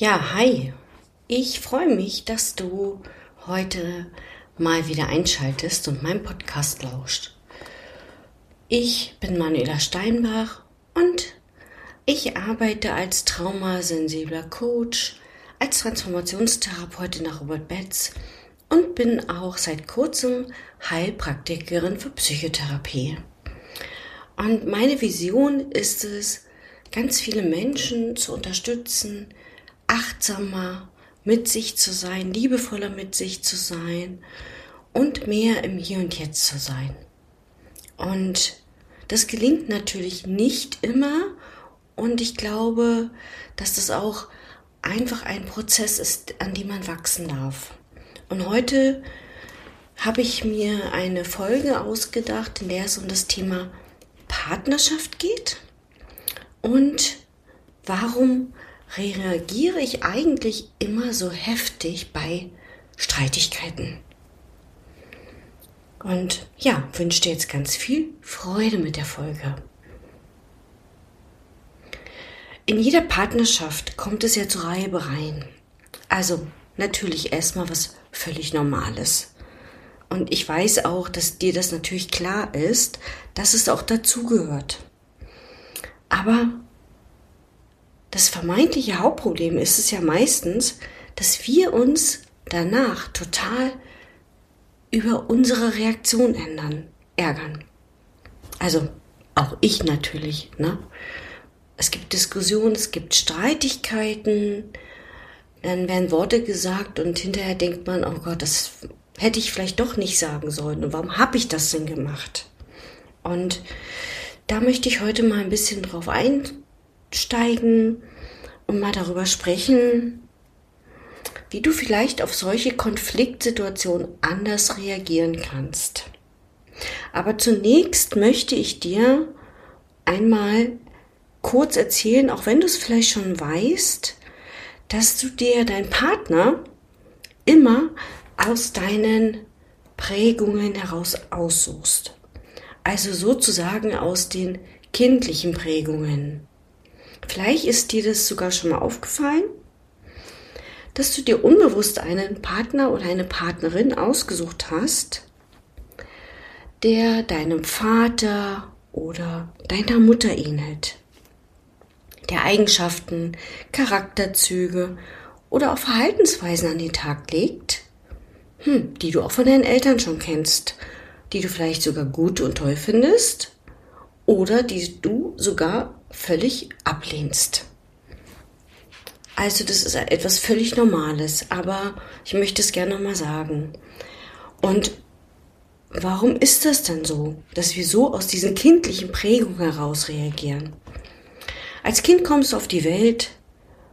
Ja, hi. Ich freue mich, dass du heute mal wieder einschaltest und meinem Podcast lauscht. Ich bin Manuela Steinbach und ich arbeite als traumasensibler Coach, als Transformationstherapeutin nach Robert Betz und bin auch seit kurzem Heilpraktikerin für Psychotherapie. Und meine Vision ist es, ganz viele Menschen zu unterstützen, achtsamer mit sich zu sein, liebevoller mit sich zu sein und mehr im Hier und Jetzt zu sein. Und das gelingt natürlich nicht immer und ich glaube, dass das auch einfach ein Prozess ist, an dem man wachsen darf. Und heute habe ich mir eine Folge ausgedacht, in der es um das Thema Partnerschaft geht und warum reagiere ich eigentlich immer so heftig bei Streitigkeiten. Und ja, wünsche dir jetzt ganz viel Freude mit der Folge. In jeder Partnerschaft kommt es ja zu Reibereien. Also natürlich erstmal was völlig Normales. Und ich weiß auch, dass dir das natürlich klar ist, dass es auch dazugehört. Aber das vermeintliche Hauptproblem ist es ja meistens, dass wir uns danach total über unsere Reaktion ändern, ärgern. Also auch ich natürlich, ne? Es gibt Diskussionen, es gibt Streitigkeiten, dann werden Worte gesagt und hinterher denkt man, oh Gott, das hätte ich vielleicht doch nicht sagen sollen. Und warum habe ich das denn gemacht? Und da möchte ich heute mal ein bisschen drauf einsteigen und mal darüber sprechen, wie du vielleicht auf solche Konfliktsituationen anders reagieren kannst. Aber zunächst möchte ich dir einmal kurz erzählen, auch wenn du es vielleicht schon weißt, dass du dir deinen Partner immer aus deinen Prägungen heraus aussuchst. Also sozusagen aus den kindlichen Prägungen. Vielleicht ist dir das sogar schon mal aufgefallen, dass du dir unbewusst einen Partner oder eine Partnerin ausgesucht hast, der deinem Vater oder deiner Mutter ähnelt, der Eigenschaften, Charakterzüge oder auch Verhaltensweisen an den Tag legt, hm, die du auch von deinen Eltern schon kennst, die du vielleicht sogar gut und toll findest oder die du sogar völlig ablehnst. Also das ist etwas völlig Normales, aber ich möchte es gerne nochmal sagen. Und warum ist das denn so, dass wir so aus diesen kindlichen Prägungen heraus reagieren? Als Kind kommst du auf die Welt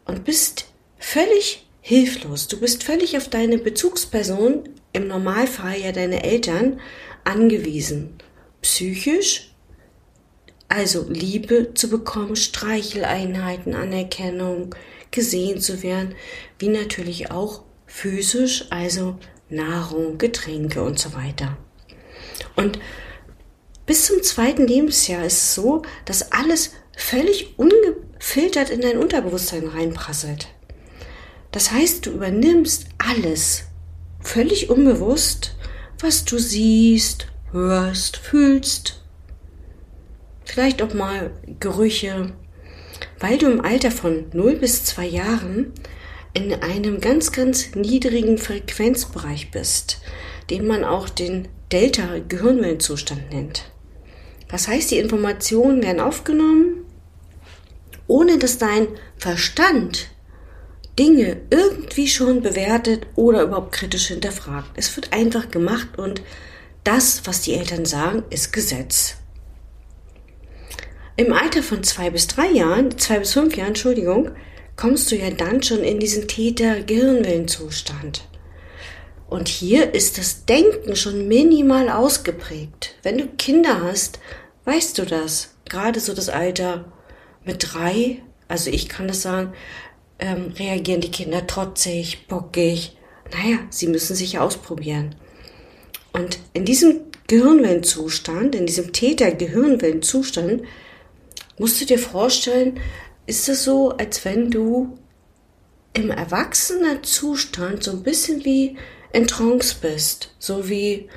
und bist völlig hilflos. Du bist völlig auf deine Bezugsperson, im Normalfall ja deine Eltern, angewiesen. Psychisch also Liebe zu bekommen, Streicheleinheiten, Anerkennung, gesehen zu werden, wie natürlich auch physisch, also Nahrung, Getränke und so weiter. Und bis zum zweiten Lebensjahr ist es so, dass alles völlig ungefiltert in dein Unterbewusstsein reinprasselt. Das heißt, du übernimmst alles völlig unbewusst, was du siehst, hörst, fühlst vielleicht auch mal Gerüche, weil du im Alter von 0 bis 2 Jahren in einem ganz, ganz niedrigen Frequenzbereich bist, den man auch den Delta-Gehirnwellenzustand nennt. Das heißt, die Informationen werden aufgenommen, ohne dass dein Verstand Dinge irgendwie schon bewertet oder überhaupt kritisch hinterfragt. Es wird einfach gemacht und das, was die Eltern sagen, ist Gesetz. Im Alter von zwei bis drei Jahren, zwei bis fünf Jahren, Entschuldigung, kommst du ja dann schon in diesen Täter-Gehirnwellenzustand. Und hier ist das Denken schon minimal ausgeprägt. Wenn du Kinder hast, weißt du das. Gerade so das Alter mit drei, also ich kann das sagen, ähm, reagieren die Kinder trotzig, bockig. Naja, sie müssen sich ausprobieren. Und in diesem Gehirnwellenzustand, in diesem im erwachsenen Zustand so ein bisschen wie in Trance bist, so wie,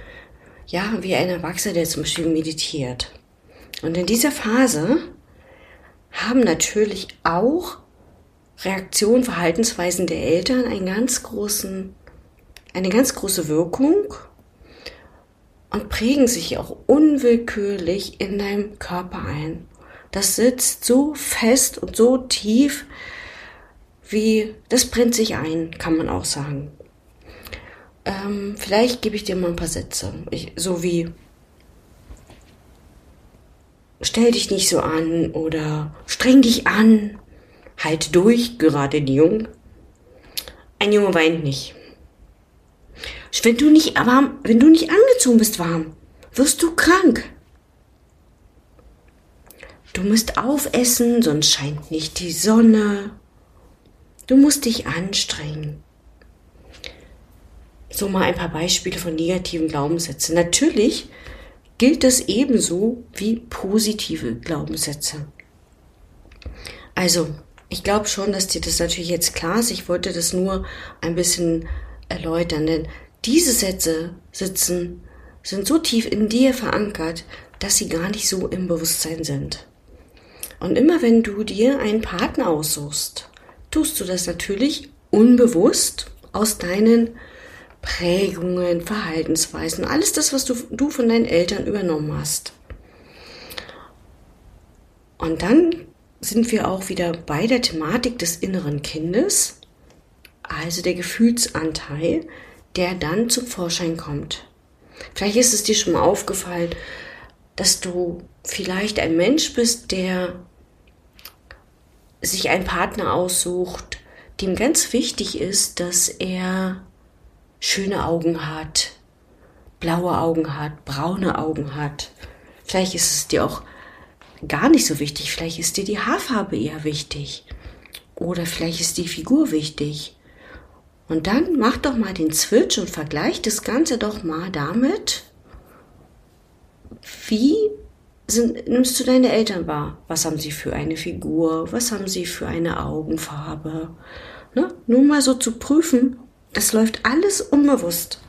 ja, wie ein Erwachsener, der zum Beispiel meditiert. Und in dieser Phase haben natürlich auch Reaktionen, Verhaltensweisen der Eltern einen ganz großen, eine ganz große Wirkung und prägen sich auch unwillkürlich in deinem Körper ein. Das sitzt so fest und so tief, wie das brennt sich ein, kann man auch sagen. Ähm, vielleicht gebe ich dir mal ein paar Sätze, ich, so wie stell dich nicht so an oder streng dich an, halt durch, gerade die Jungen. Ein Junge weint nicht. Wenn du nicht warm, wenn du nicht angezogen bist warm, wirst du krank. Du musst aufessen, sonst scheint nicht die Sonne. Du musst dich anstrengen. So mal ein paar Beispiele von negativen Glaubenssätzen. Natürlich gilt das ebenso wie positive Glaubenssätze. Also, ich glaube schon, dass dir das natürlich jetzt klar ist. Ich wollte das nur ein bisschen erläutern, denn diese Sätze sitzen, sind so tief in dir verankert, dass sie gar nicht so im Bewusstsein sind. Und immer wenn du dir einen Partner aussuchst, tust du das natürlich unbewusst aus deinen Prägungen, Verhaltensweisen, alles das, was du, du von deinen Eltern übernommen hast. Und dann sind wir auch wieder bei der Thematik des inneren Kindes, also der Gefühlsanteil, der dann zum Vorschein kommt. Vielleicht ist es dir schon mal aufgefallen, dass du vielleicht ein Mensch bist, der sich einen Partner aussucht, dem ganz wichtig ist, dass er schöne Augen hat, blaue Augen hat, braune Augen hat. Vielleicht ist es dir auch gar nicht so wichtig. Vielleicht ist dir die Haarfarbe eher wichtig. Oder vielleicht ist die Figur wichtig. Und dann mach doch mal den Switch und vergleich das Ganze doch mal damit, wie sind, nimmst du deine Eltern wahr? Was haben sie für eine Figur? Was haben sie für eine Augenfarbe? Ne? Nur mal so zu prüfen, das läuft alles unbewusst.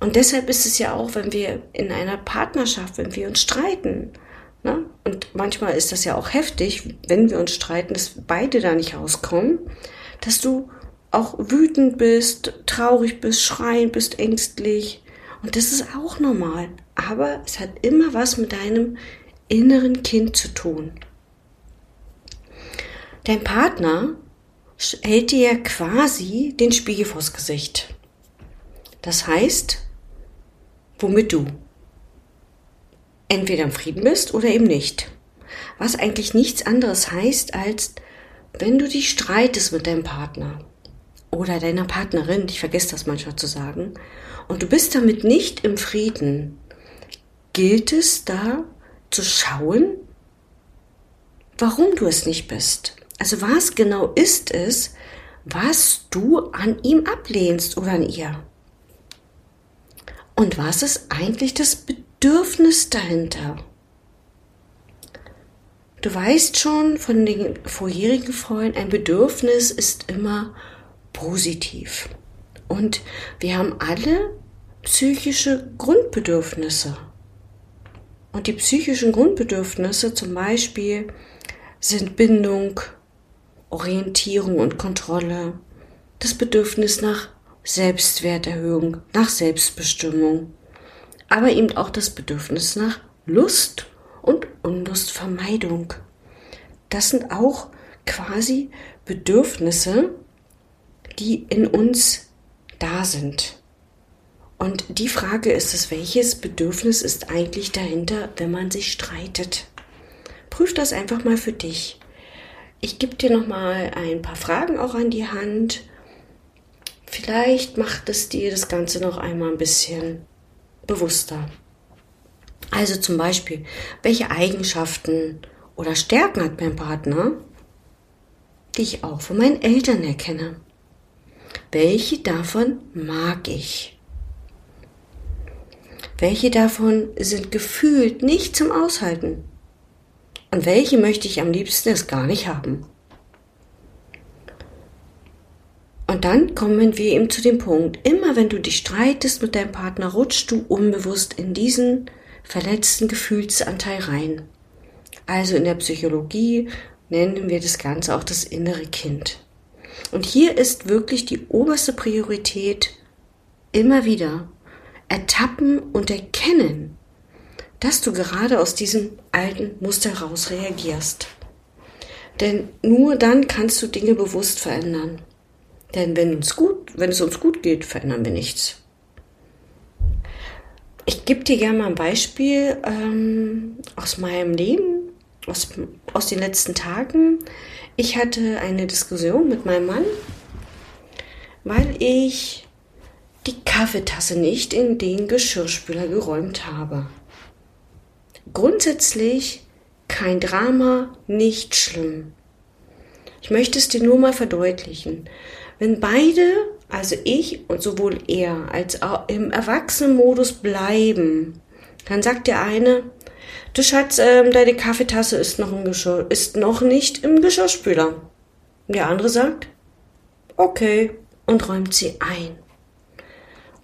Und deshalb ist es ja auch, wenn wir in einer Partnerschaft, wenn wir uns streiten, ne? und manchmal ist das ja auch heftig, wenn wir uns streiten, dass beide da nicht rauskommen, dass du auch wütend bist, traurig bist, schreien bist, ängstlich. Und das ist auch normal. Aber es hat immer was mit deinem inneren Kind zu tun. Dein Partner hält dir quasi den Spiegel vors Gesicht. Das heißt, womit du entweder im Frieden bist oder eben nicht. Was eigentlich nichts anderes heißt, als wenn du dich streitest mit deinem Partner oder deiner Partnerin, ich vergesse das manchmal zu sagen, und du bist damit nicht im Frieden, gilt es da zu schauen, warum du es nicht bist. Also was genau ist es, was du an ihm ablehnst oder an ihr? Und was ist eigentlich das Bedürfnis dahinter? Du weißt schon von den vorherigen Freunden, ein Bedürfnis ist immer positiv. Und wir haben alle psychische Grundbedürfnisse. Und die psychischen Grundbedürfnisse zum Beispiel sind Bindung, Orientierung und Kontrolle, das Bedürfnis nach Selbstwerterhöhung, nach Selbstbestimmung, aber eben auch das Bedürfnis nach Lust und Unlustvermeidung. Das sind auch quasi Bedürfnisse, die in uns da sind. Und die Frage ist es, welches Bedürfnis ist eigentlich dahinter, wenn man sich streitet? Prüf das einfach mal für dich. Ich gebe dir noch mal ein paar Fragen auch an die Hand. Vielleicht macht es dir das Ganze noch einmal ein bisschen bewusster. Also zum Beispiel, welche Eigenschaften oder Stärken hat mein Partner, die ich auch von meinen Eltern erkenne? Welche davon mag ich? Welche davon sind gefühlt nicht zum Aushalten? Und welche möchte ich am liebsten es gar nicht haben? Und dann kommen wir eben zu dem Punkt, immer wenn du dich streitest mit deinem Partner, rutschst du unbewusst in diesen verletzten Gefühlsanteil rein. Also in der Psychologie nennen wir das Ganze auch das innere Kind. Und hier ist wirklich die oberste Priorität immer wieder ertappen und erkennen, dass du gerade aus diesem alten Muster raus reagierst. Denn nur dann kannst du Dinge bewusst verändern. Denn wenn, uns gut, wenn es uns gut geht, verändern wir nichts. Ich gebe dir gerne mal ein Beispiel ähm, aus meinem Leben, aus, aus den letzten Tagen. Ich hatte eine Diskussion mit meinem Mann, weil ich die Kaffeetasse nicht in den Geschirrspüler geräumt habe. Grundsätzlich kein Drama, nicht schlimm. Ich möchte es dir nur mal verdeutlichen. Wenn beide, also ich und sowohl er, als auch im Erwachsenenmodus bleiben, dann sagt der eine, du Schatz, äh, deine Kaffeetasse ist noch, im Geschirr, ist noch nicht im Geschirrspüler. Der andere sagt, okay, und räumt sie ein.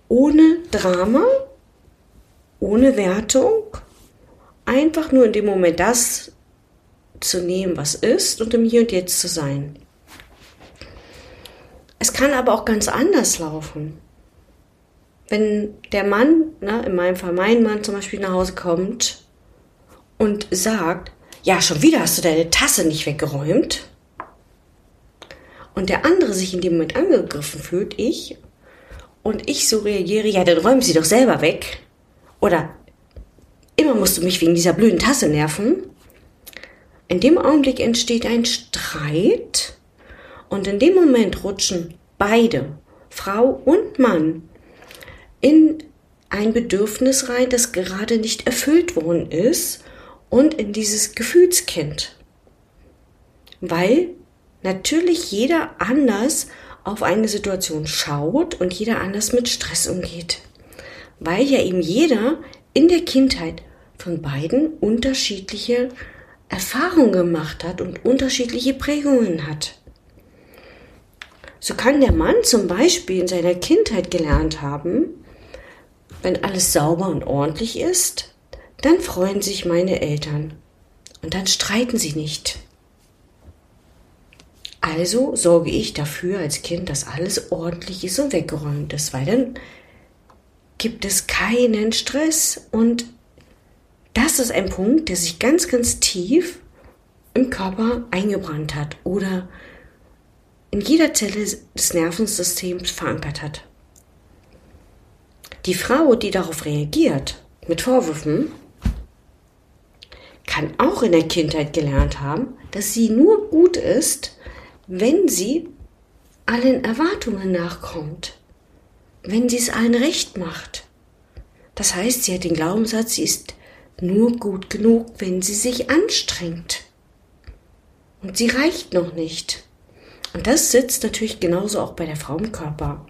Ohne Drama, ohne Wertung, einfach nur in dem Moment das zu nehmen, was ist und im Hier und Jetzt zu sein. Es kann aber auch ganz anders laufen. Wenn der Mann, ne, in meinem Fall mein Mann zum Beispiel nach Hause kommt und sagt, ja, schon wieder hast du deine Tasse nicht weggeräumt. Und der andere sich in dem Moment angegriffen fühlt, ich, und ich so reagiere, ja, dann räumen sie doch selber weg. Oder immer musst du mich wegen dieser blöden Tasse nerven. In dem Augenblick entsteht ein Streit und in dem Moment rutschen beide, Frau und Mann, in ein Bedürfnis rein, das gerade nicht erfüllt worden ist und in dieses Gefühlskind. Weil natürlich jeder anders auf eine Situation schaut und jeder anders mit Stress umgeht. Weil ja eben jeder in der Kindheit von beiden unterschiedliche Erfahrungen gemacht hat und unterschiedliche Prägungen hat. So kann der Mann zum Beispiel in seiner Kindheit gelernt haben, wenn alles sauber und ordentlich ist, dann freuen sich meine Eltern und dann streiten sie nicht. Also sorge ich dafür als Kind, dass alles ordentlich ist und weggeräumt ist, weil dann gibt es keinen Stress und das ist ein Punkt, der sich ganz, ganz tief im Körper eingebrannt hat oder in jeder Zelle des Nervensystems verankert hat. Die Frau, die darauf reagiert, mit Vorwürfen, kann auch in der Kindheit gelernt haben, dass sie nur gut ist, wenn sie allen Erwartungen nachkommt, wenn sie es allen recht macht. Das heißt, sie hat den Glaubenssatz, sie ist nur gut genug, wenn sie sich anstrengt. Und sie reicht noch nicht. Und das sitzt natürlich genauso auch bei der Frau im Körper.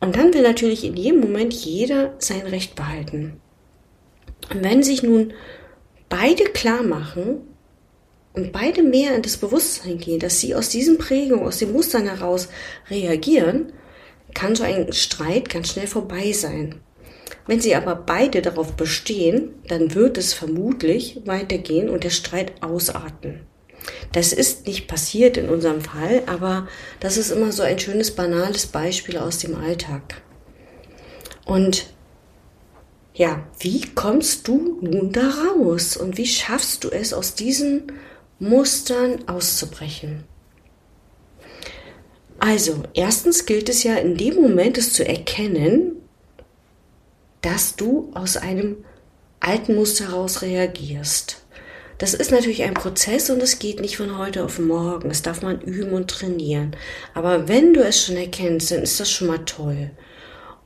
Und dann will natürlich in jedem Moment jeder sein Recht behalten. Und wenn sich nun beide klar machen, und beide mehr in das Bewusstsein gehen, dass sie aus diesen Prägungen, aus den Mustern heraus reagieren, kann so ein Streit ganz schnell vorbei sein. Wenn sie aber beide darauf bestehen, dann wird es vermutlich weitergehen und der Streit ausarten. Das ist nicht passiert in unserem Fall, aber das ist immer so ein schönes, banales Beispiel aus dem Alltag. Und ja, wie kommst du nun da raus und wie schaffst du es aus diesen Mustern auszubrechen. Also, erstens gilt es ja in dem Moment, es zu erkennen, dass du aus einem alten Muster heraus reagierst. Das ist natürlich ein Prozess und es geht nicht von heute auf morgen. Das darf man üben und trainieren. Aber wenn du es schon erkennst, dann ist das schon mal toll.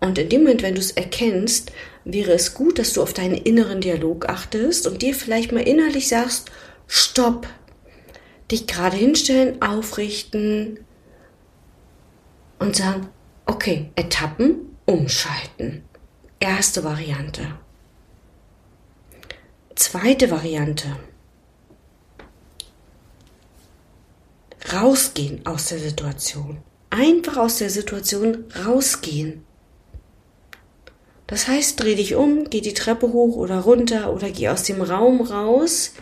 Und in dem Moment, wenn du es erkennst, wäre es gut, dass du auf deinen inneren Dialog achtest und dir vielleicht mal innerlich sagst, stopp, dich gerade hinstellen, aufrichten und sagen, okay, Etappen, umschalten. Erste Variante. Zweite Variante. Rausgehen aus der Situation. einfach aus der Situation rausgehen. Das heißt, dreh dich um, geh die Treppe hoch oder runter oder geh aus dem Raum raus.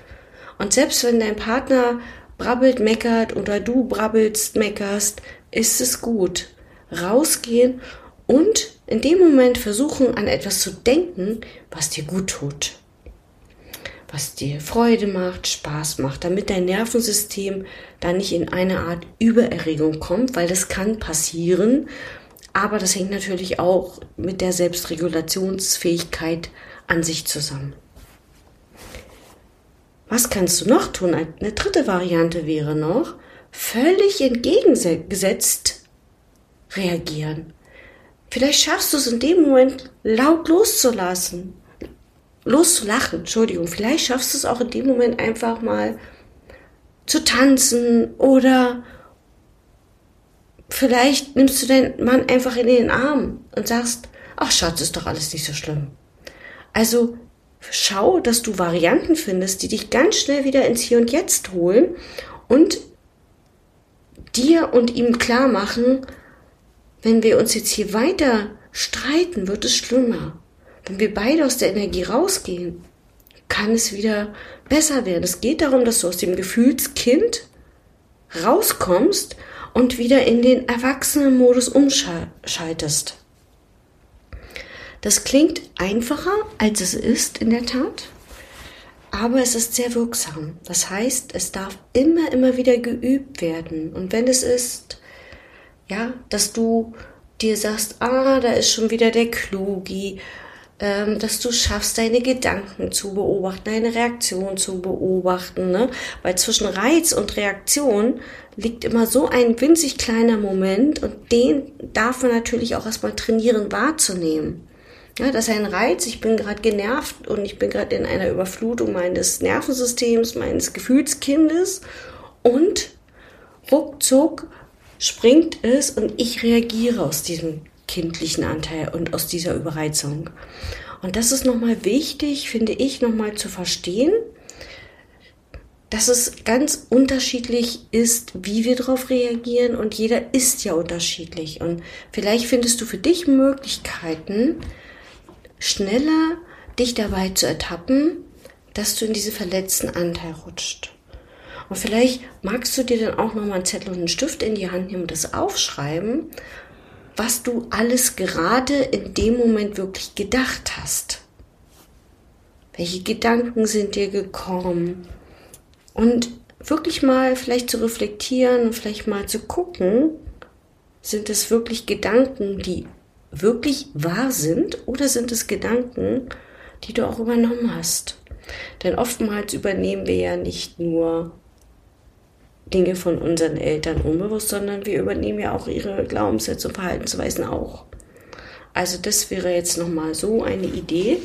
Und selbst wenn dein Partner brabbelt, meckert oder du brabbelst, meckerst, ist es gut. Rausgehen und in dem Moment versuchen, an etwas zu denken, was dir gut tut. Was dir Freude macht, Spaß macht, damit dein Nervensystem da nicht in eine Art Übererregung kommt, weil das kann passieren. Aber das hängt natürlich auch mit der Selbstregulationsfähigkeit an sich zusammen. Was kannst du noch tun? Eine dritte Variante wäre noch, völlig entgegengesetzt reagieren. Vielleicht schaffst du es in dem Moment laut loszulassen. Loszulachen, Entschuldigung. Vielleicht schaffst du es auch in dem Moment einfach mal zu tanzen oder vielleicht nimmst du deinen Mann einfach in den Arm und sagst, ach Schatz, ist doch alles nicht so schlimm. Also schau, dass du Varianten findest, die dich ganz schnell wieder ins Hier und Jetzt holen und dir und ihm klar machen, wenn wir uns jetzt hier weiter streiten, wird es schlimmer. Wenn wir beide aus der Energie rausgehen, kann es wieder besser werden. Es geht darum, dass du aus dem Gefühlskind rauskommst und wieder in den Erwachsenenmodus umschaltest. Das klingt einfacher, als es ist in der Tat, aber es ist sehr wirksam. Das heißt, es darf immer, immer wieder geübt werden. Und wenn es ist, ja, dass du dir sagst, ah, da ist schon wieder der Klugi, dass du schaffst, deine Gedanken zu beobachten, deine Reaktion zu beobachten, ne? Weil zwischen Reiz und Reaktion liegt immer so ein winzig kleiner Moment und den darf man natürlich auch erstmal trainieren wahrzunehmen. Ja, das ist ein Reiz, ich bin gerade genervt und ich bin gerade in einer Überflutung meines Nervensystems, meines Gefühlskindes und ruckzuck springt es und ich reagiere aus diesem kindlichen Anteil und aus dieser Überreizung. Und das ist nochmal wichtig, finde ich, nochmal zu verstehen, dass es ganz unterschiedlich ist, wie wir darauf reagieren und jeder ist ja unterschiedlich. Und vielleicht findest du für dich Möglichkeiten, schneller dich dabei zu ertappen, dass du in diese verletzten Anteil rutscht. Und vielleicht magst du dir dann auch nochmal einen Zettel und einen Stift in die Hand nehmen und das aufschreiben, was du alles gerade in dem Moment wirklich gedacht hast. Welche Gedanken sind dir gekommen? Und wirklich mal vielleicht zu reflektieren und vielleicht mal zu gucken, sind es wirklich Gedanken, die wirklich wahr sind oder sind es Gedanken, die du auch übernommen hast? Denn oftmals übernehmen wir ja nicht nur Dinge von unseren Eltern unbewusst, sondern wir übernehmen ja auch ihre Glaubenssätze und Verhaltensweisen auch. Also das wäre jetzt nochmal so eine Idee.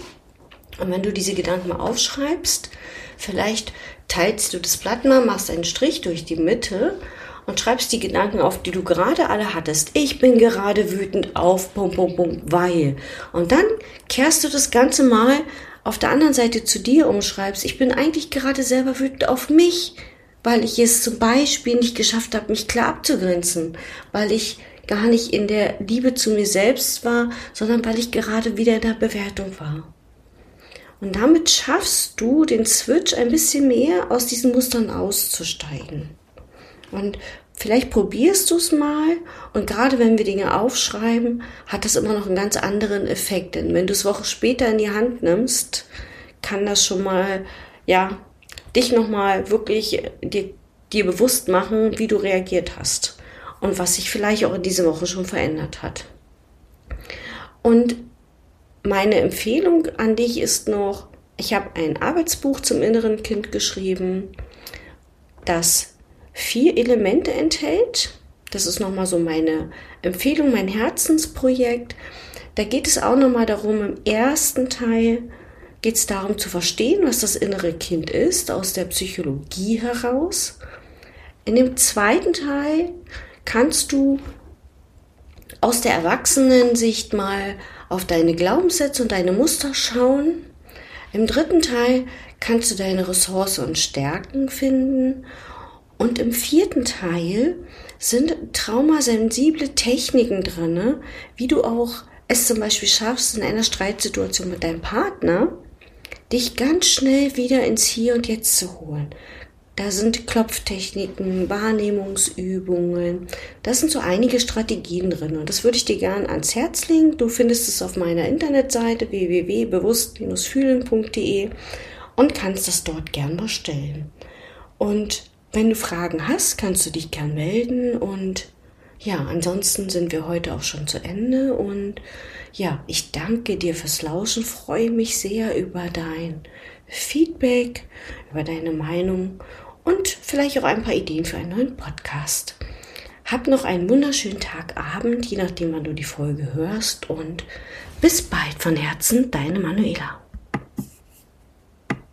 Und wenn du diese Gedanken mal aufschreibst, vielleicht teilst du das Blatt mal, machst einen Strich durch die Mitte und schreibst die Gedanken auf, die du gerade alle hattest. Ich bin gerade wütend auf, pum, pum, pum, weil. Und dann kehrst du das Ganze mal auf der anderen Seite zu dir umschreibst. Ich bin eigentlich gerade selber wütend auf mich weil ich es zum Beispiel nicht geschafft habe, mich klar abzugrenzen, weil ich gar nicht in der Liebe zu mir selbst war, sondern weil ich gerade wieder in der Bewertung war. Und damit schaffst du den Switch ein bisschen mehr aus diesen Mustern auszusteigen. Und vielleicht probierst du es mal und gerade wenn wir Dinge aufschreiben, hat das immer noch einen ganz anderen Effekt. Denn wenn du es Wochen später in die Hand nimmst, kann das schon mal, ja, dich nochmal wirklich dir, dir bewusst machen, wie du reagiert hast und was sich vielleicht auch in dieser Woche schon verändert hat. Und meine Empfehlung an dich ist noch, ich habe ein Arbeitsbuch zum inneren Kind geschrieben, das vier Elemente enthält. Das ist nochmal so meine Empfehlung, mein Herzensprojekt. Da geht es auch nochmal darum, im ersten Teil geht es darum zu verstehen, was das innere Kind ist, aus der Psychologie heraus. In dem zweiten Teil kannst du aus der Erwachsenensicht mal auf deine Glaubenssätze und deine Muster schauen. Im dritten Teil kannst du deine Ressourcen und Stärken finden. Und im vierten Teil sind traumasensible Techniken drin, wie du auch es zum Beispiel schaffst, in einer Streitsituation mit deinem Partner, dich ganz schnell wieder ins Hier und Jetzt zu holen. Da sind Klopftechniken, Wahrnehmungsübungen. Da sind so einige Strategien drin. Und das würde ich dir gerne ans Herz legen. Du findest es auf meiner Internetseite www.bewusst-fühlen.de und kannst das dort gern bestellen. Und wenn du Fragen hast, kannst du dich gern melden. Und ja, ansonsten sind wir heute auch schon zu Ende. Und ja, ich danke dir fürs Lauschen, freue mich sehr über dein Feedback, über deine Meinung und vielleicht auch ein paar Ideen für einen neuen Podcast. Hab noch einen wunderschönen Tag, Abend, je nachdem, wann du die Folge hörst und bis bald von Herzen, deine Manuela.